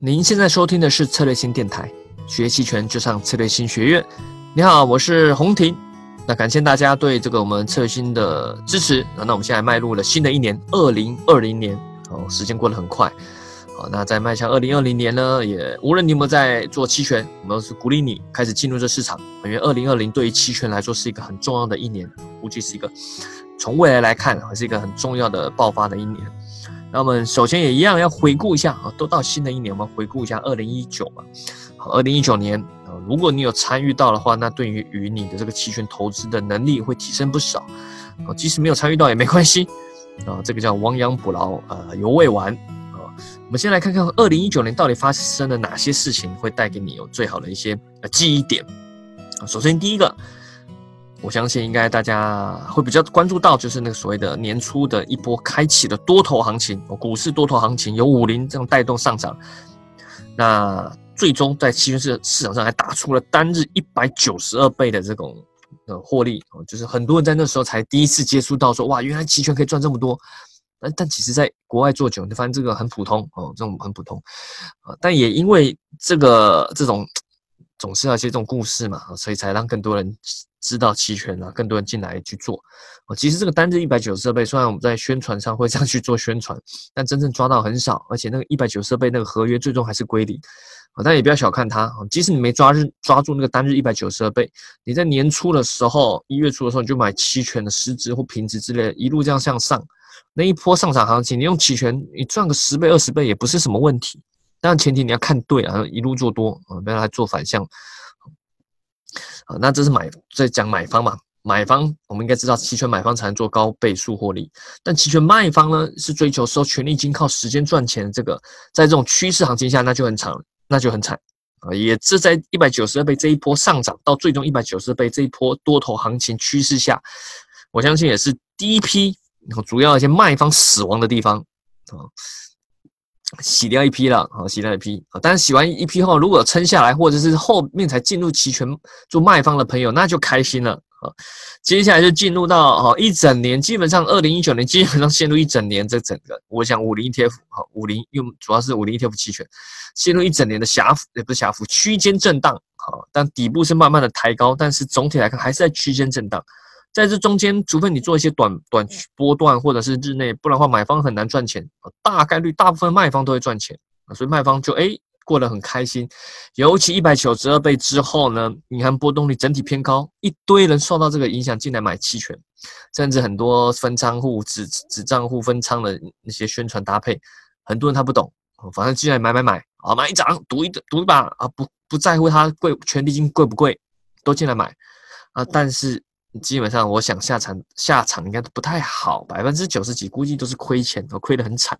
您现在收听的是策略性电台，学期权就上策略性学院。你好，我是洪婷。那感谢大家对这个我们策略性的支持。那那我们现在迈入了新的一年，二零二零年哦，时间过得很快。好，那在迈向二零二零年呢，也无论你有没有在做期权，我们都是鼓励你开始进入这市场。因为二零二零对于期权来说是一个很重要的一年，估计是一个从未来来看，还是一个很重要的爆发的一年。那我们首先也一样要回顾一下啊，都到新的一年，我们回顾一下二零一九嘛。好，二零一九年啊，如果你有参与到的话，那对于与你的这个期权投资的能力会提升不少。啊，即使没有参与到也没关系啊，这个叫亡羊补牢，呃，犹未完啊。我们先来看看二零一九年到底发生了哪些事情，会带给你有最好的一些呃记忆点。啊，首先第一个。我相信应该大家会比较关注到，就是那个所谓的年初的一波开启的多头行情，股市多头行情有五零这样带动上涨，那最终在期权市市场上还打出了单日一百九十二倍的这种呃获利哦，就是很多人在那时候才第一次接触到说哇，原来期权可以赚这么多，但但其实在国外做久，你发现这个很普通哦，这种很普通啊，但也因为这个这种总是要些这种故事嘛，所以才让更多人。知道期权啊，更多人进来去做哦。其实这个单日一百九十倍，虽然我们在宣传上会这样去做宣传，但真正抓到很少，而且那个一百九十倍那个合约最终还是归零啊。但也不要小看它即使你没抓日抓住那个单日一百九十二倍，你在年初的时候，一月初的时候你就买期权的实值或平值之类，一路这样向上，那一波上涨行情，你用期权你赚个十倍二十倍也不是什么问题。但前提你要看对啊，一路做多啊，不要来做反向。啊，那这是买在讲买方嘛？买方我们应该知道，期权买方才能做高倍数获利，但期权卖方呢是追求收权利金、靠时间赚钱。这个在这种趋势行情下，那就很惨，那就很惨啊！也是在一百九十二倍这一波上涨到最终一百九十倍这一波多头行情趋势下，我相信也是第一批主要一些卖方死亡的地方啊。洗掉一批了，好，洗掉一批啊！但是洗完一批后，如果撑下来，或者是后面才进入期权做卖方的朋友，那就开心了啊！接下来就进入到哈一整年，基本上二零一九年基本上陷入一整年这整个，我想五零 ETF 哈五零用主要是五零 ETF 期权陷入一整年的狭幅也不是狭幅区间震荡，好，但底部是慢慢的抬高，但是总体来看还是在区间震荡。在这中间，除非你做一些短短波段或者是日内，不然的话买方很难赚钱大概率大部分卖方都会赚钱啊，所以卖方就哎过得很开心。尤其一百九十二倍之后呢，你看波动率整体偏高，一堆人受到这个影响进来买期权，甚至很多分仓户、子子账户分仓的那些宣传搭配，很多人他不懂，反正进来买买买啊，买一涨赌一赌一把啊，不不在乎它贵权利金贵不贵，都进来买啊，但是。基本上，我想下场下场应该不太好，百分之九十几估计都是亏钱，哦，亏得很惨。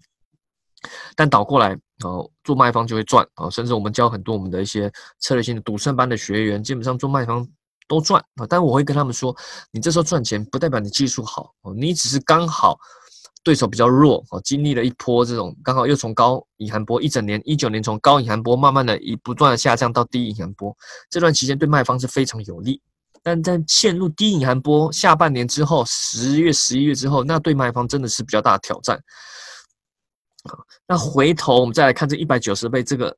但倒过来，哦，做卖方就会赚，哦，甚至我们教很多我们的一些策略性的赌圣班的学员，基本上做卖方都赚啊。但我会跟他们说，你这时候赚钱不代表你技术好，哦，你只是刚好对手比较弱，哦，经历了一波这种刚好又从高隐含波一整年一九年从高隐含波慢慢的以不断的下降到低隐含波，这段期间对卖方是非常有利。但在陷入低隐含波下半年之后，十月、十一月之后，那对卖方真的是比较大的挑战。那回头我们再来看这一百九十倍这个，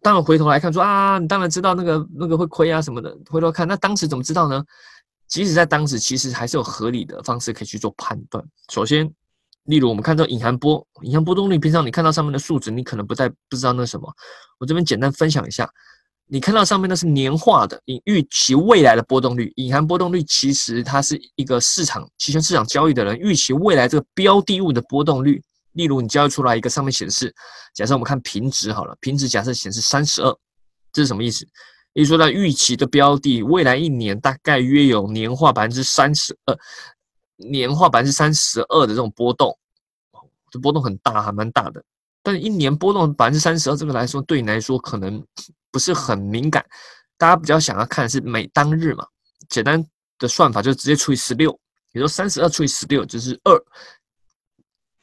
当然回头来看说啊，你当然知道那个那个会亏啊什么的。回头看，那当时怎么知道呢？即使在当时，其实还是有合理的方式可以去做判断。首先，例如我们看到隐含波，隐含波动率，平常你看到上面的数值，你可能不太不知道那什么。我这边简单分享一下。你看到上面那是年化的，你预期未来的波动率，隐含波动率其实它是一个市场期权市场交易的人预期未来这个标的物的波动率。例如你交易出来一个上面显示，假设我们看平值好了，平值假设显示三十二，这是什么意思？也就是说它预期的标的未来一年大概约有年化百分之三十二，年化百分之三十二的这种波动，这波动很大，还蛮大的。但一年波动百分之三十二，这个来说对你来说可能。不是很敏感，大家比较想要看的是每当日嘛，简单的算法就是直接除以十六，也就三十二除以十六就是二。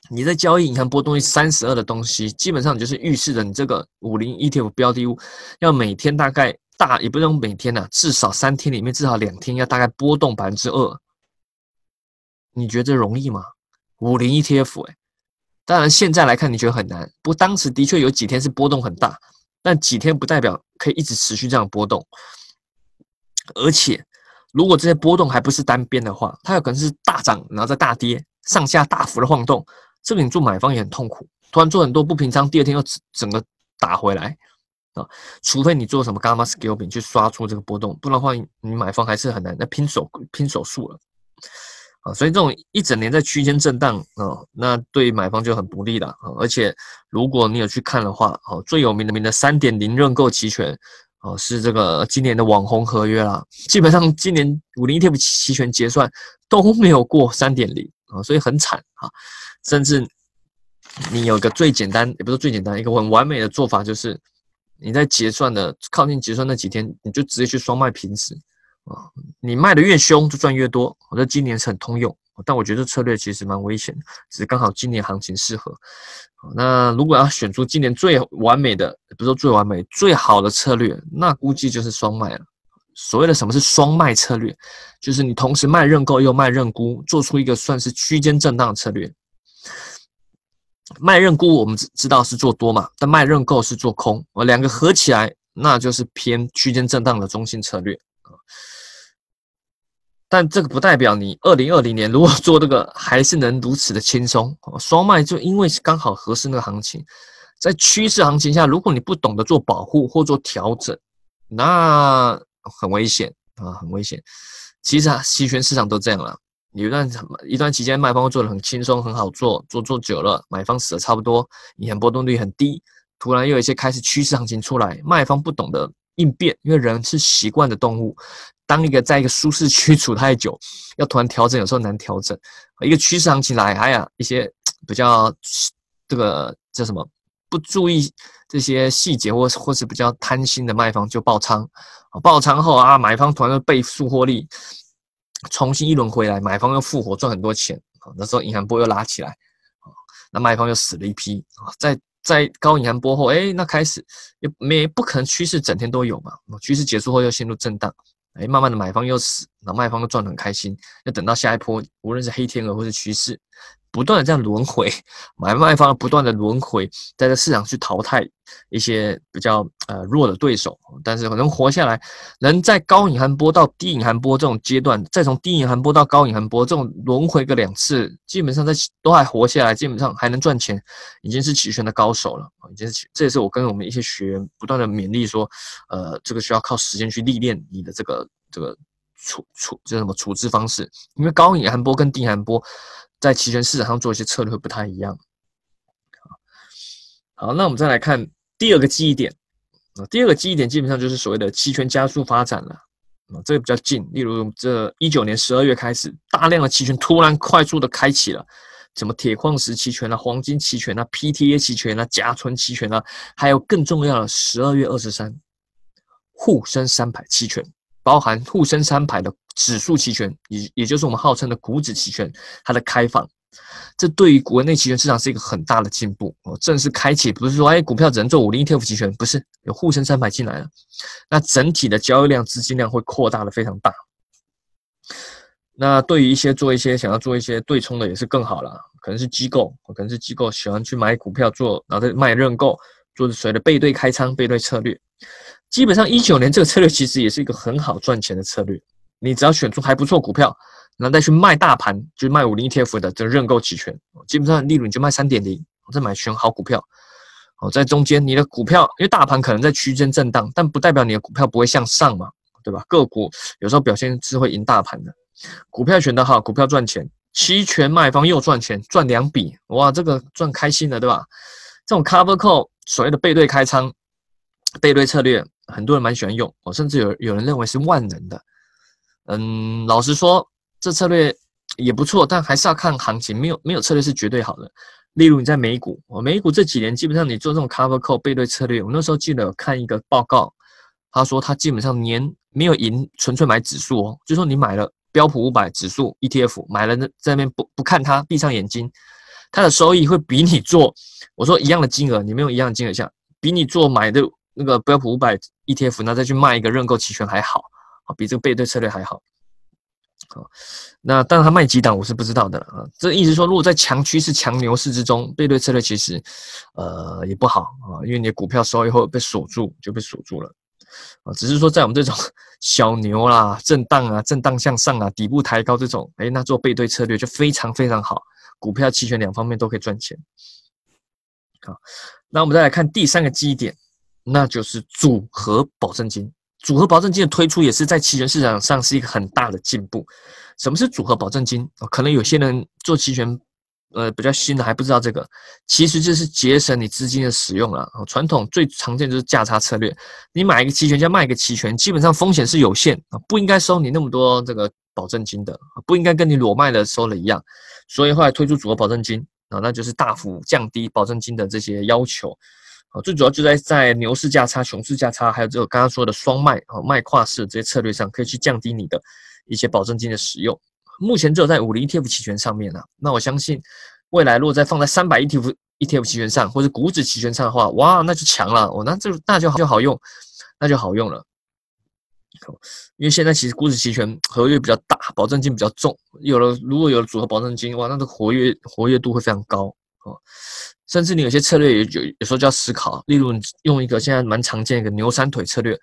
你在交易银行波动率三十二的东西，基本上就是预示着你这个五零 ETF 标的物要每天大概大也不用每天呐，至少三天里面至少两天要大概波动百分之二。你觉得容易吗？五零 ETF 哎，当然现在来看你觉得很难，不过当时的确有几天是波动很大，但几天不代表可以一直持续这样波动。而且如果这些波动还不是单边的话，它有可能是大涨然后再大跌，上下大幅的晃动，这个你做买方也很痛苦。突然做很多不平仓，第二天又整个打回来啊！除非你做什么 gamma scalping 去刷出这个波动，不然的话，你买方还是很难。那拼手拼手速了所以这种一整年在区间震荡啊，那对买方就很不利了啊！而且如果你有去看的话，哦，最有名的名的三点零认购期权哦，是这个今年的网红合约啦。基本上今年五零 ETF 期权结算都没有过三点零啊，所以很惨啊，甚至。你有个最简单，也不是最简单，一个很完美的做法，就是你在结算的靠近结算那几天，你就直接去双卖平时啊，你卖的越凶就赚越多。我觉得今年是很通用，但我觉得策略其实蛮危险的，只是刚好今年行情适合。那如果要选出今年最完美的，不是说最完美，最好的策略，那估计就是双卖了。所谓的什么是双卖策略，就是你同时卖认购又卖认沽，做出一个算是区间震荡策略。卖认沽我们知知道是做多嘛，但卖认购是做空，我两个合起来那就是偏区间震荡的中性策略。但这个不代表你二零二零年如果做这个还是能如此的轻松。双卖就因为刚好合适那个行情，在趋势行情下，如果你不懂得做保护或做调整，那很危险啊，很危险。其实啊，期权市场都这样了。有一段一段期间，卖方做的很轻松，很好做，做做久了，买方死的差不多，银行波动率很低。突然又有一些开始趋势行情出来，卖方不懂得应变，因为人是习惯的动物。当一个在一个舒适区处太久，要突然调整，有时候难调整。一个趋势行情来，哎呀，一些比较这个叫什么，不注意这些细节，或或是比较贪心的卖方就爆仓，爆仓后啊，买方突然倍数获利。重新一轮回来，买方又复活赚很多钱！那时候银行波又拉起来啊，那卖方又死了一批啊！在在高引函波后，哎，那开始也没不可能趋势整天都有嘛？趋势结束后又陷入震荡，哎，慢慢的买方又死，那卖方又赚得很开心，要等到下一波，无论是黑天鹅或是趋势。不断的这样轮回，买卖方不断的轮回，在这市场去淘汰一些比较呃弱的对手，但是能活下来，能在高隐含波到低隐含波这种阶段，再从低隐含波到高隐含波这种轮回个两次，基本上在都还活下来，基本上还能赚钱，已经是齐全的高手了已经是这也是我跟我们一些学员不断的勉励说，呃，这个需要靠时间去历练你的这个这个处处这什么处置方式，因为高隐含波跟低隐含波。在期权市场上做一些策略会不太一样。好，那我们再来看第二个记忆点啊，第二个记忆点基本上就是所谓的期权加速发展了啊，这个比较近。例如，这一九年十二月开始，大量的期权突然快速的开启了，什么铁矿石期权啊、黄金期权啊、PTA 期权啊、甲醇期权啊，还有更重要的十二月二十三，沪深三百期权。包含沪深三百的指数期权，也也就是我们号称的股指期权，它的开放，这对于国内期权市场是一个很大的进步哦。正式开启，不是说哎股票只能做五零 ETF 期权，不是有沪深三百进来了，那整体的交易量、资金量会扩大的非常大。那对于一些做一些想要做一些对冲的，也是更好了。可能是机构，可能是机构喜欢去买股票做，然后再卖认购，做所谓的背对开仓、背对策略。基本上一九年这个策略其实也是一个很好赚钱的策略。你只要选出还不错股票，然后再去卖大盘，就是卖五零 ETF 的这认购期权，基本上利润就卖三点零，再买选好股票。哦，在中间你的股票，因为大盘可能在区间震荡，但不代表你的股票不会向上嘛，对吧？个股有时候表现是会赢大盘的。股票选得好，股票赚钱，期权卖方又赚钱，赚两笔，哇，这个赚开心了，对吧？这种 cover call 所谓的背对开仓。背对策略，很多人蛮喜欢用，哦甚至有有人认为是万能的。嗯，老实说，这策略也不错，但还是要看行情，没有没有策略是绝对好的。例如你在美股，我美股这几年基本上你做这种 cover call 背对策略，我那时候记得有看一个报告，他说他基本上年没有赢，纯粹买指数哦，就说你买了标普五百指数 ETF，买了那在那边不不看它，闭上眼睛，它的收益会比你做我说一样的金额，你没有一样的金额下，比你做买的。那个标普五百 ETF，那再去卖一个认购期权还好，啊，比这个背对策略还好。好，那当然它卖几档我是不知道的啊。这意思说，如果在强趋势、强牛市之中，背对策略其实呃也不好啊，因为你的股票收以后被锁住就被锁住了啊。只是说在我们这种 小牛啦、震荡啊、震荡向上啊、底部抬高这种，哎，那做背对策略就非常非常好，股票、期权两方面都可以赚钱。好，那我们再来看第三个基点，那就是组合保证金。组合保证金的推出也是在期权市场上是一个很大的进步。什么是组合保证金？可能有些人做期权，呃，比较新的还不知道这个。其实就是节省你资金的使用了。传统最常见就是价差策略，你买一个期权加卖一个期权，基本上风险是有限啊，不应该收你那么多这个保证金的，不应该跟你裸卖的收了一样。所以后来推出组合保证金啊，那就是大幅降低保证金的这些要求。最主要就在在牛市价差、熊市价差，还有这个刚刚说的双卖啊、卖跨市这些策略上，可以去降低你的一些保证金的使用。目前只有在五零 ETF 期权上面呢，那我相信未来如果再放在三百 ETF ETF 期权上，或者股指期权上的话，哇，那就强了哦，那就那就好就好用，那就好用了。因为现在其实股指期权合约比较大，保证金比较重，有了如果有了组合保证金，哇，那个活跃活跃度会非常高哦。甚至你有些策略也有有时候就要思考，例如你用一个现在蛮常见一个牛三腿策略，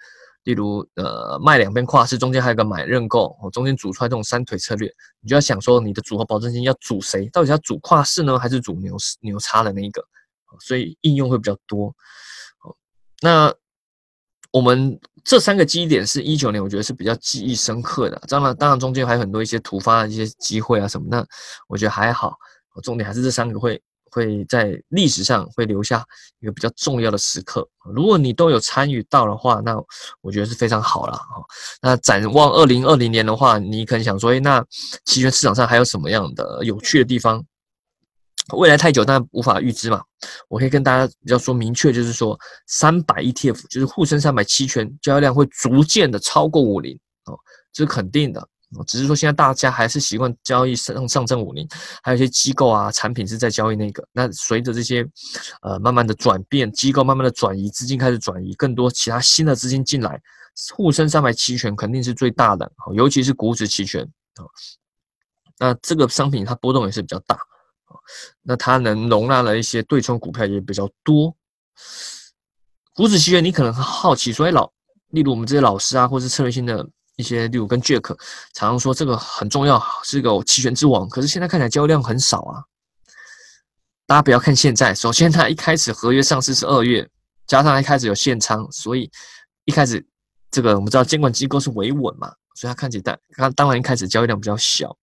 例如呃卖两边跨市，中间还有个买认购，哦中间组出来这种三腿策略，你就要想说你的组合保证金要组谁，到底要组跨市呢，还是组牛牛叉的那一个？所以应用会比较多。哦那我们这三个基点是一九年，我觉得是比较记忆深刻的。当然，当然中间还有很多一些突发的一些机会啊什么，那我觉得还好。重点还是这三个会。会在历史上会留下一个比较重要的时刻。如果你都有参与到的话，那我觉得是非常好了啊。那展望二零二零年的话，你可能想说，哎，那期权市场上还有什么样的有趣的地方？未来太久，但无法预知嘛。我可以跟大家比较说明确，就是说，三百 ETF 就是沪深三百期权交易量会逐渐的超过五零哦，这是肯定的。只是说现在大家还是习惯交易上上证五零，还有一些机构啊产品是在交易那个。那随着这些呃慢慢的转变，机构慢慢的转移，资金开始转移，更多其他新的资金进来，沪深三百期权肯定是最大的，尤其是股指期权啊。那这个商品它波动也是比较大啊，那它能容纳了一些对冲股票也比较多。股指期权你可能很好奇，所以老例如我们这些老师啊，或是策略性的。一些例如跟 Jack 常常说这个很重要，是个期权之王。可是现在看起来交易量很少啊。大家不要看现在，首先它一开始合约上市是二月，加上一开始有限仓，所以一开始这个我们知道监管机构是维稳嘛，所以它看起来它当然一开始交易量比较小。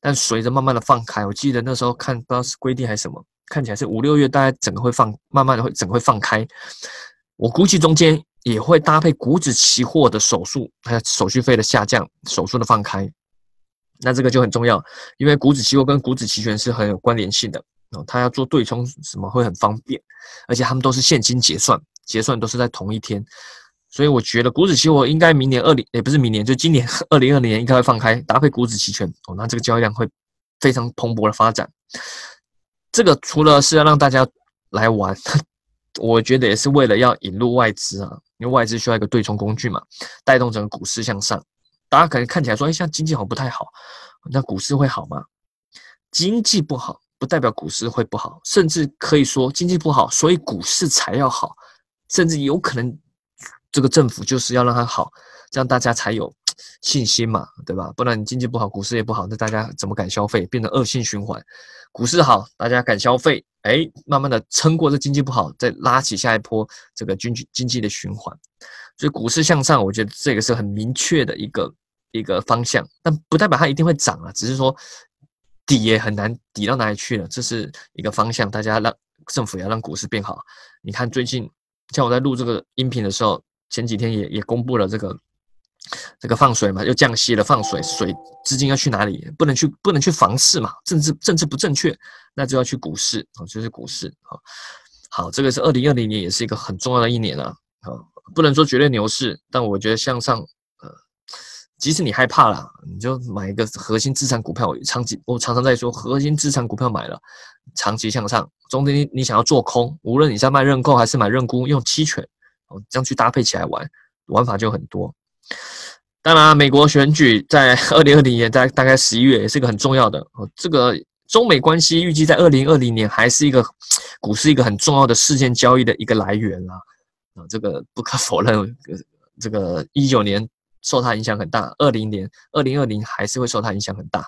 但随着慢慢的放开，我记得那时候看不知道是规定还是什么，看起来是五六月大概整个会放，慢慢的会整个会放开。我估计中间。也会搭配股指期货的手术，还有手续费的下降，手术的放开，那这个就很重要，因为股指期货跟股指期权是很有关联性的哦，它要做对冲什么会很方便，而且他们都是现金结算，结算都是在同一天，所以我觉得股指期货应该明年二零也不是明年，就今年 二零二零年应该会放开，搭配股指期权哦，那这个交易量会非常蓬勃的发展。这个除了是要让大家来玩，我觉得也是为了要引入外资啊。因为外资需要一个对冲工具嘛，带动整个股市向上。大家可能看起来说，哎，像经济好像不太好，那股市会好吗？经济不好不代表股市会不好，甚至可以说经济不好，所以股市才要好，甚至有可能这个政府就是要让它好，这样大家才有信心嘛，对吧？不然你经济不好，股市也不好，那大家怎么敢消费？变成恶性循环。股市好，大家敢消费，哎，慢慢的撑过这经济不好，再拉起下一波这个经济经济的循环，所以股市向上，我觉得这个是很明确的一个一个方向，但不代表它一定会涨啊，只是说底也很难底到哪里去了，这是一个方向，大家让政府要让股市变好。你看最近像我在录这个音频的时候，前几天也也公布了这个。这个放水嘛，又降息了，放水，水资金要去哪里？不能去，不能去房市嘛，政治政治不正确，那就要去股市啊，就是股市啊。好，这个是二零二零年，也是一个很重要的一年啊。啊，不能说绝对牛市，但我觉得向上，呃，即使你害怕了，你就买一个核心资产股票，长期我常常在说，核心资产股票买了，长期向上。中间你想要做空，无论你在卖认购还是买认沽，用期权哦，这样去搭配起来玩，玩法就很多。当然，美国选举在 二零二零年在大概十一月也是一个很重要的哦。这个中美关系预计在二零二零年还是一个 股市一个很重要的事件交易的一个来源啦。啊，这个不可否认，这个一九年受它影响很大，二零年、二零二零还是会受它影响很大。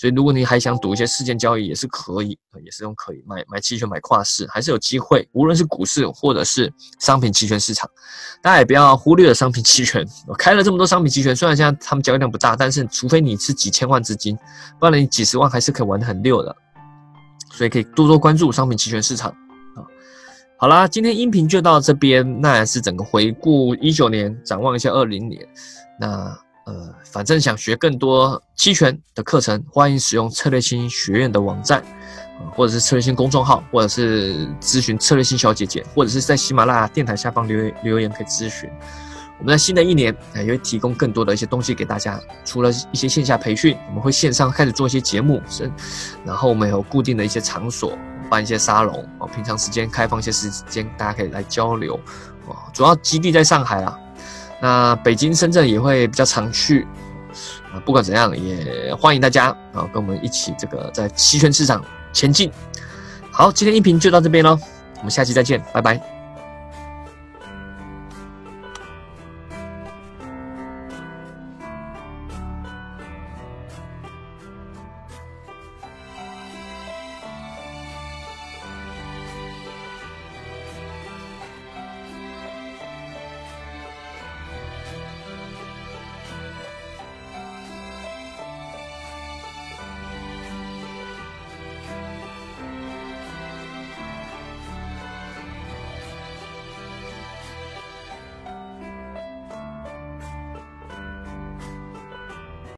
所以，如果你还想赌一些事件交易，也是可以，也是用可以买买期权、买跨市，还是有机会。无论是股市或者是商品期权市场，大家也不要忽略了商品期权。我开了这么多商品期权，虽然现在他们交易量不大，但是除非你是几千万资金，不然你几十万还是可以玩得很溜的。所以可以多多关注商品期权市场。好啦，今天音频就到这边，那也是整个回顾一九年，展望一下二零年。那。呃，反正想学更多期权的课程，欢迎使用策略星学院的网站，或者是策略星公众号，或者是咨询策略星小姐姐，或者是在喜马拉雅电台下方留言留言可以咨询。我们在新的一年也会提供更多的一些东西给大家，除了一些线下培训，我们会线上开始做一些节目，是，然后我们有固定的一些场所，办一些沙龙，哦，平常时间开放一些时间，大家可以来交流，哦，主要基地在上海啦。那北京、深圳也会比较常去，啊，不管怎样，也欢迎大家啊，跟我们一起这个在期权市场前进。好，今天音频就到这边喽，我们下期再见，拜拜。